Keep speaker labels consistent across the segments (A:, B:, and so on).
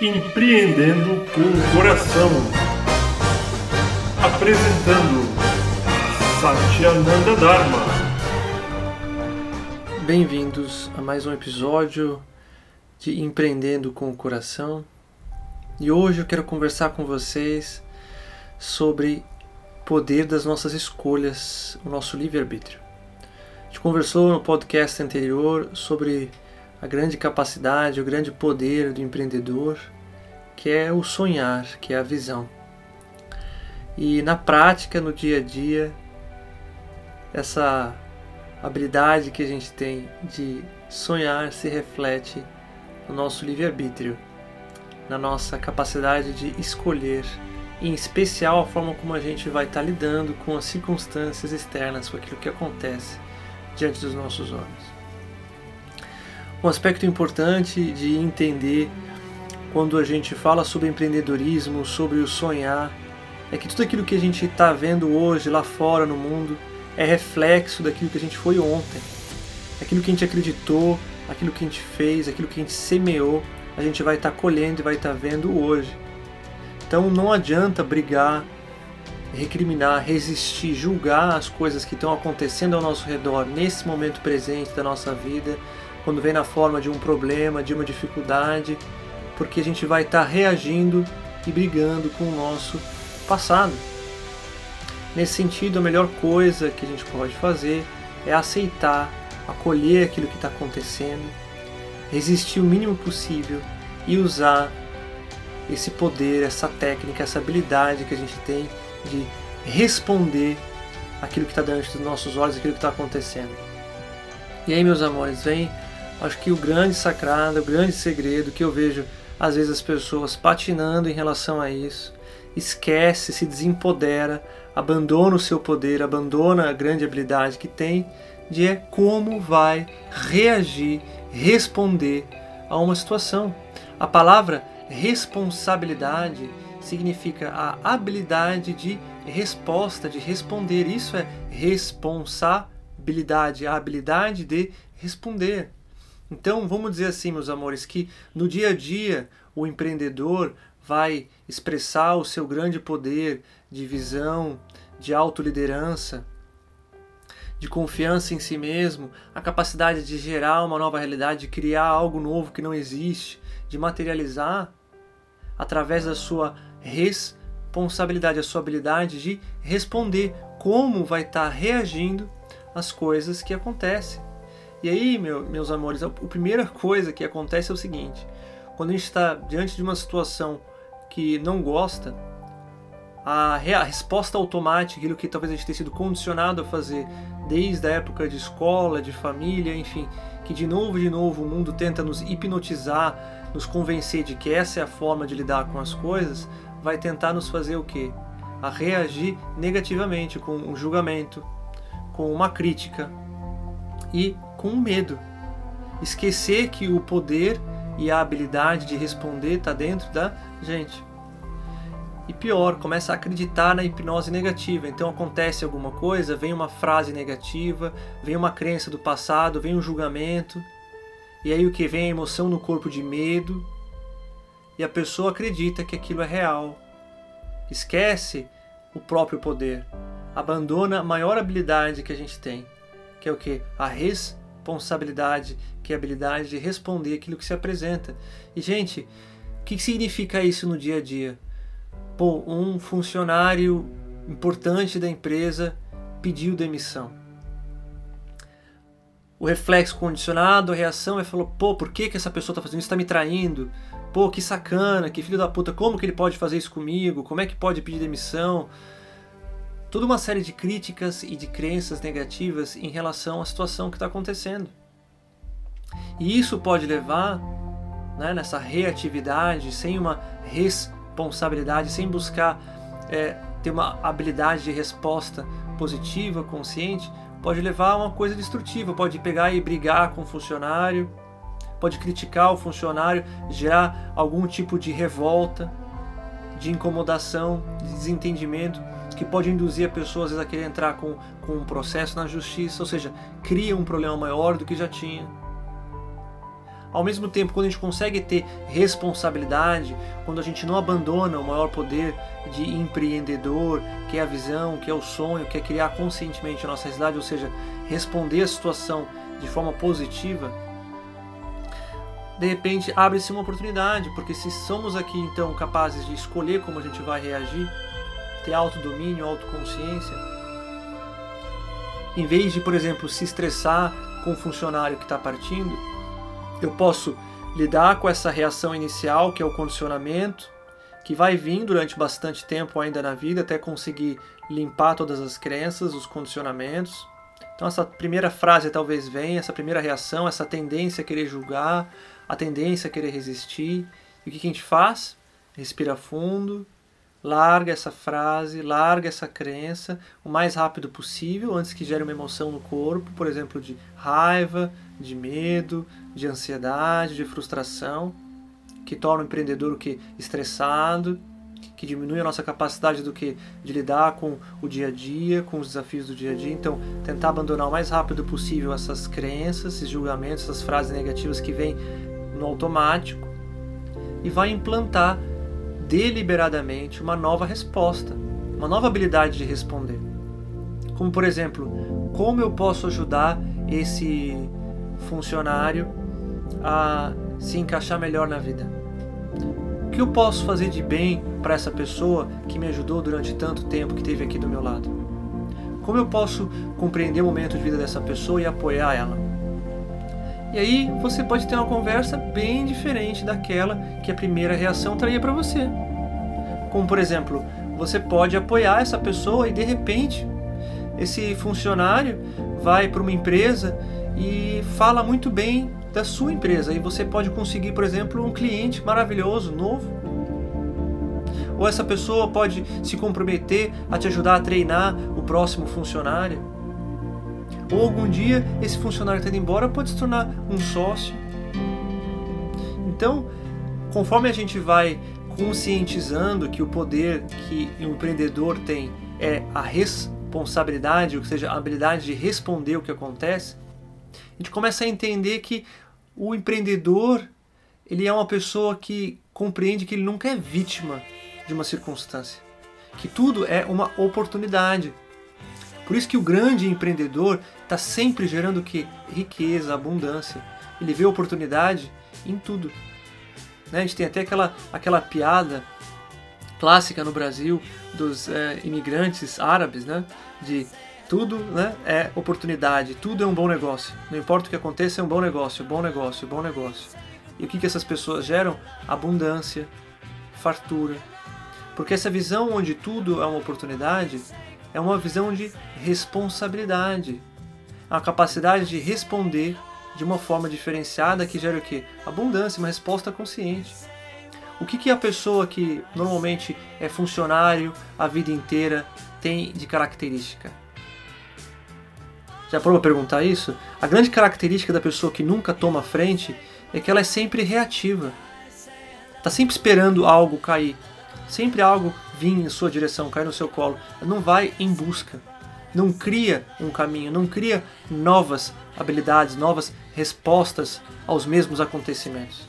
A: Empreendendo com o Coração. Apresentando Satyananda Dharma.
B: Bem-vindos a mais um episódio de Empreendendo com o Coração. E hoje eu quero conversar com vocês sobre poder das nossas escolhas, o nosso livre-arbítrio. A gente conversou no podcast anterior sobre a grande capacidade, o grande poder do empreendedor, que é o sonhar, que é a visão. E na prática, no dia a dia, essa habilidade que a gente tem de sonhar se reflete no nosso livre-arbítrio, na nossa capacidade de escolher, em especial a forma como a gente vai estar lidando com as circunstâncias externas, com aquilo que acontece diante dos nossos olhos. Um aspecto importante de entender quando a gente fala sobre empreendedorismo, sobre o sonhar, é que tudo aquilo que a gente está vendo hoje lá fora no mundo é reflexo daquilo que a gente foi ontem. Aquilo que a gente acreditou, aquilo que a gente fez, aquilo que a gente semeou, a gente vai estar tá colhendo e vai estar tá vendo hoje. Então não adianta brigar, recriminar, resistir, julgar as coisas que estão acontecendo ao nosso redor nesse momento presente da nossa vida quando vem na forma de um problema, de uma dificuldade, porque a gente vai estar tá reagindo e brigando com o nosso passado. Nesse sentido, a melhor coisa que a gente pode fazer é aceitar, acolher aquilo que está acontecendo, resistir o mínimo possível e usar esse poder, essa técnica, essa habilidade que a gente tem de responder aquilo que está diante dos nossos olhos, aquilo que está acontecendo. E aí, meus amores, vem Acho que o grande sacrado, o grande segredo que eu vejo às vezes as pessoas patinando em relação a isso, esquece, se desempodera, abandona o seu poder, abandona a grande habilidade que tem de é como vai reagir, responder a uma situação. A palavra responsabilidade significa a habilidade de resposta, de responder. Isso é responsabilidade, a habilidade de responder. Então, vamos dizer assim, meus amores, que no dia a dia o empreendedor vai expressar o seu grande poder de visão, de autoliderança, de confiança em si mesmo, a capacidade de gerar uma nova realidade, de criar algo novo que não existe, de materializar através da sua responsabilidade, a sua habilidade de responder como vai estar reagindo às coisas que acontecem. E aí, meu, meus amores, a primeira coisa que acontece é o seguinte: quando a gente está diante de uma situação que não gosta, a, a, resposta automática, aquilo que talvez a gente tenha sido condicionado a fazer desde a época de escola, de família, enfim, que de novo e de novo o mundo tenta nos hipnotizar, nos convencer de que essa é a forma de lidar com as coisas, vai tentar nos fazer o quê? A reagir negativamente, com um julgamento, com uma crítica e com medo. Esquecer que o poder e a habilidade de responder está dentro da gente. E pior, começa a acreditar na hipnose negativa. Então acontece alguma coisa, vem uma frase negativa, vem uma crença do passado, vem um julgamento. E aí o que vem a emoção no corpo de medo. E a pessoa acredita que aquilo é real. Esquece o próprio poder. Abandona a maior habilidade que a gente tem, que é o que? A res responsabilidade, que é a habilidade de responder aquilo que se apresenta. E, gente, o que significa isso no dia a dia? Pô, um funcionário importante da empresa pediu demissão. O reflexo condicionado, a reação é falou, pô, por que, que essa pessoa está fazendo isso? Está me traindo? Pô, que sacana, que filho da puta, como que ele pode fazer isso comigo? Como é que pode pedir demissão? toda uma série de críticas e de crenças negativas em relação à situação que está acontecendo. E isso pode levar, né, nessa reatividade, sem uma responsabilidade, sem buscar é, ter uma habilidade de resposta positiva, consciente, pode levar a uma coisa destrutiva, pode pegar e brigar com o funcionário, pode criticar o funcionário, gerar algum tipo de revolta, de incomodação, de desentendimento que pode induzir a pessoa às vezes a querer entrar com, com um processo na justiça, ou seja, cria um problema maior do que já tinha. Ao mesmo tempo, quando a gente consegue ter responsabilidade, quando a gente não abandona o maior poder de empreendedor, que é a visão, que é o sonho, que é criar conscientemente a nossa realidade, ou seja, responder a situação de forma positiva, de repente abre-se uma oportunidade, porque se somos aqui então capazes de escolher como a gente vai reagir, ter autodomínio, autoconsciência, em vez de, por exemplo, se estressar com o funcionário que está partindo, eu posso lidar com essa reação inicial, que é o condicionamento, que vai vir durante bastante tempo ainda na vida até conseguir limpar todas as crenças, os condicionamentos. Então essa primeira frase talvez venha, essa primeira reação, essa tendência a querer julgar, a tendência a querer resistir. E o que a gente faz? Respira fundo, Larga essa frase, larga essa crença o mais rápido possível antes que gere uma emoção no corpo, por exemplo, de raiva, de medo, de ansiedade, de frustração, que torna o empreendedor o que estressado, que diminui a nossa capacidade do que de lidar com o dia a dia, com os desafios do dia a dia. Então, tentar abandonar o mais rápido possível essas crenças, esses julgamentos, essas frases negativas que vêm no automático e vai implantar deliberadamente uma nova resposta, uma nova habilidade de responder. Como, por exemplo, como eu posso ajudar esse funcionário a se encaixar melhor na vida? O que eu posso fazer de bem para essa pessoa que me ajudou durante tanto tempo que esteve aqui do meu lado? Como eu posso compreender o momento de vida dessa pessoa e apoiar ela? E aí você pode ter uma conversa bem diferente daquela que a primeira reação traria para você. Como por exemplo, você pode apoiar essa pessoa e de repente esse funcionário vai para uma empresa e fala muito bem da sua empresa e você pode conseguir, por exemplo, um cliente maravilhoso, novo. Ou essa pessoa pode se comprometer a te ajudar a treinar o próximo funcionário ou algum dia esse funcionário está indo embora pode se tornar um sócio. Então, conforme a gente vai conscientizando que o poder que o empreendedor tem é a responsabilidade, ou seja, a habilidade de responder o que acontece, a gente começa a entender que o empreendedor ele é uma pessoa que compreende que ele nunca é vítima de uma circunstância, que tudo é uma oportunidade. Por isso que o grande empreendedor está sempre gerando o que? Riqueza, abundância. Ele vê oportunidade em tudo. Né? A gente tem até aquela, aquela piada clássica no Brasil dos é, imigrantes árabes, né? De tudo né, é oportunidade, tudo é um bom negócio. Não importa o que aconteça, é um bom negócio, bom negócio, bom negócio. E o que, que essas pessoas geram? Abundância, fartura. Porque essa visão onde tudo é uma oportunidade é uma visão de responsabilidade a capacidade de responder de uma forma diferenciada que gera o quê? Abundância, uma resposta consciente. O que, que a pessoa que normalmente é funcionário a vida inteira tem de característica? Já parou para perguntar isso? A grande característica da pessoa que nunca toma frente é que ela é sempre reativa. Está sempre esperando algo cair. Sempre algo vir em sua direção, cair no seu colo. Não vai em busca não cria um caminho, não cria novas habilidades, novas respostas aos mesmos acontecimentos.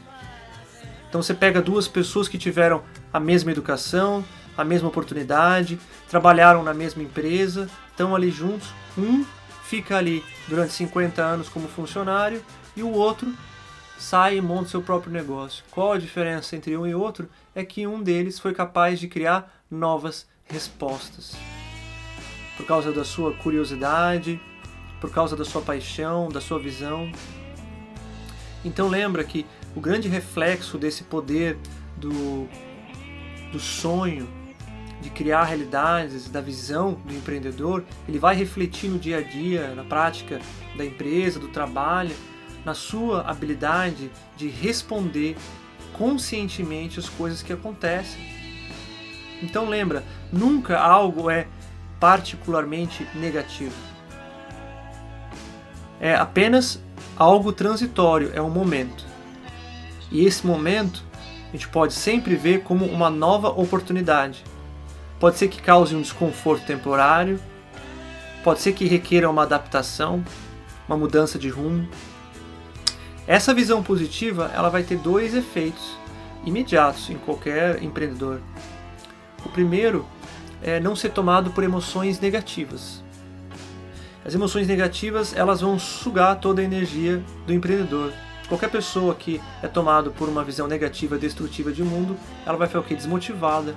B: Então você pega duas pessoas que tiveram a mesma educação, a mesma oportunidade, trabalharam na mesma empresa, estão ali juntos, um fica ali durante 50 anos como funcionário e o outro sai e monta seu próprio negócio. Qual a diferença entre um e outro? É que um deles foi capaz de criar novas respostas por causa da sua curiosidade, por causa da sua paixão, da sua visão. Então lembra que o grande reflexo desse poder do, do sonho, de criar realidades, da visão do empreendedor, ele vai refletir no dia a dia, na prática da empresa, do trabalho, na sua habilidade de responder conscientemente as coisas que acontecem. Então lembra, nunca algo é particularmente negativo. É apenas algo transitório, é um momento. E esse momento a gente pode sempre ver como uma nova oportunidade. Pode ser que cause um desconforto temporário, pode ser que requeira uma adaptação, uma mudança de rumo. Essa visão positiva, ela vai ter dois efeitos imediatos em qualquer empreendedor. O primeiro é não ser tomado por emoções negativas. As emoções negativas, elas vão sugar toda a energia do empreendedor. Qualquer pessoa que é tomado por uma visão negativa, destrutiva de mundo, ela vai ficar o quê? Desmotivada.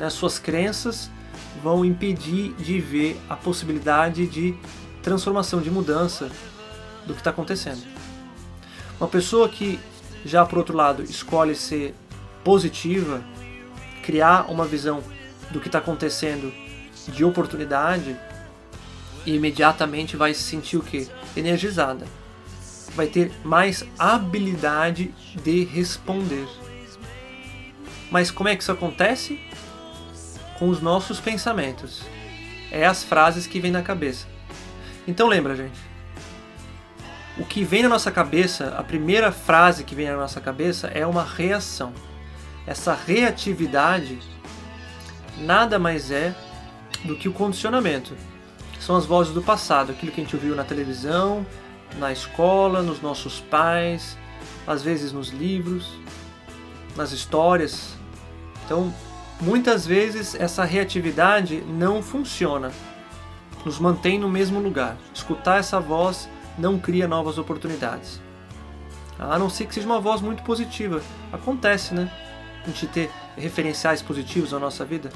B: As suas crenças vão impedir de ver a possibilidade de transformação, de mudança do que está acontecendo. Uma pessoa que já por outro lado escolhe ser positiva, criar uma visão do que está acontecendo de oportunidade, e imediatamente vai se sentir o que? Energizada. Vai ter mais habilidade de responder. Mas como é que isso acontece? Com os nossos pensamentos. É as frases que vêm na cabeça. Então lembra, gente. O que vem na nossa cabeça, a primeira frase que vem na nossa cabeça é uma reação. Essa reatividade nada mais é do que o condicionamento. São as vozes do passado, aquilo que a gente ouviu na televisão, na escola, nos nossos pais, às vezes nos livros, nas histórias. Então, muitas vezes essa reatividade não funciona, nos mantém no mesmo lugar. Escutar essa voz não cria novas oportunidades. A não ser que seja uma voz muito positiva. Acontece, né? A gente ter referenciais positivos na nossa vida,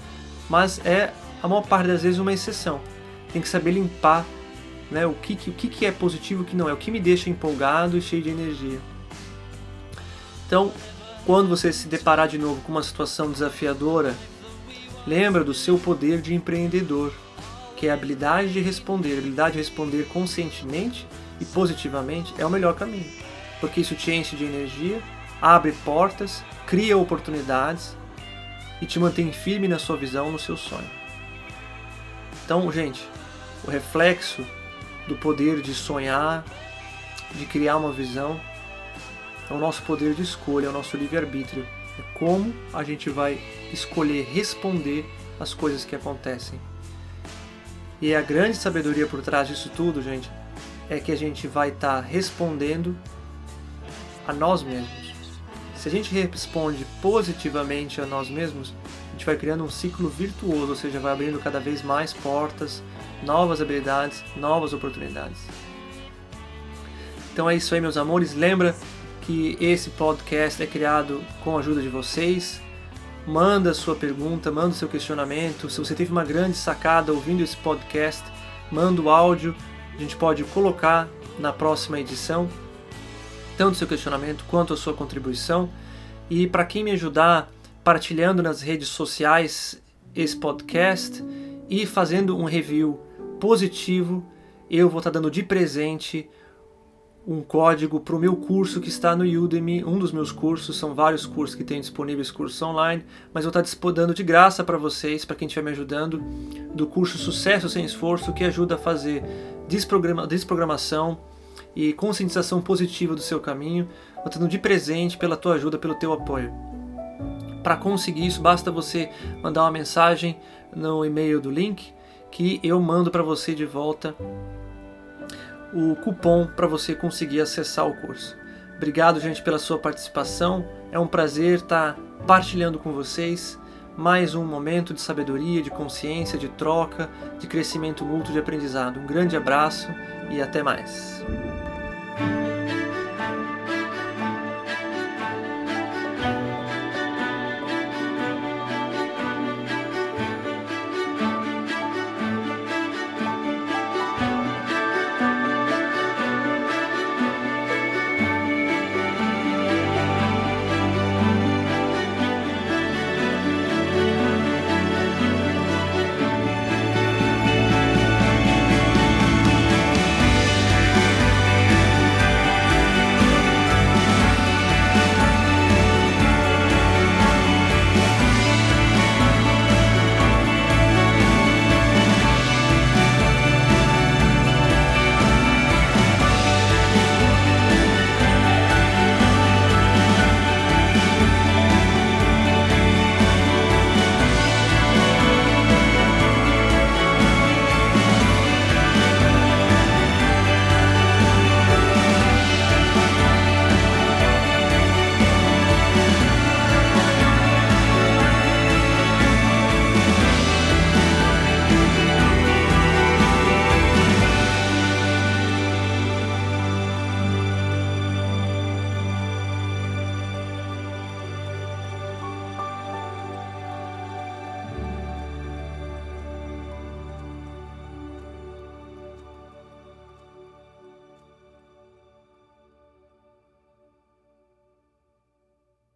B: mas é a maior parte das vezes uma exceção. Tem que saber limpar né, o, que, o que é positivo e o que não é, o que me deixa empolgado e cheio de energia. Então, quando você se deparar de novo com uma situação desafiadora, lembra do seu poder de empreendedor, que é a habilidade de responder, a habilidade de responder conscientemente e positivamente é o melhor caminho, porque isso te enche de energia, abre portas, cria oportunidades e te mantém firme na sua visão, no seu sonho. Então, gente, o reflexo do poder de sonhar, de criar uma visão, é o nosso poder de escolha, é o nosso livre-arbítrio. É como a gente vai escolher responder às coisas que acontecem. E a grande sabedoria por trás disso tudo, gente, é que a gente vai estar tá respondendo a nós mesmos. Se a gente responde positivamente a nós mesmos, a gente vai criando um ciclo virtuoso, ou seja, vai abrindo cada vez mais portas, novas habilidades, novas oportunidades. Então é isso aí, meus amores. Lembra que esse podcast é criado com a ajuda de vocês. Manda sua pergunta, manda seu questionamento. Se você teve uma grande sacada ouvindo esse podcast, manda o áudio a gente pode colocar na próxima edição, tanto seu questionamento quanto a sua contribuição. E para quem me ajudar partilhando nas redes sociais esse podcast e fazendo um review positivo, eu vou estar dando de presente um código para o meu curso que está no Udemy, um dos meus cursos, são vários cursos que tem disponíveis cursos online, mas eu estou dando de graça para vocês, para quem estiver me ajudando, do curso Sucesso Sem Esforço, que ajuda a fazer desprograma, desprogramação e conscientização positiva do seu caminho, dando de presente pela tua ajuda, pelo teu apoio. Para conseguir isso, basta você mandar uma mensagem no e-mail do link que eu mando para você de volta o cupom para você conseguir acessar o curso. Obrigado, gente, pela sua participação. É um prazer estar partilhando com vocês mais um momento de sabedoria, de consciência, de troca, de crescimento mútuo, de aprendizado. Um grande abraço e até mais.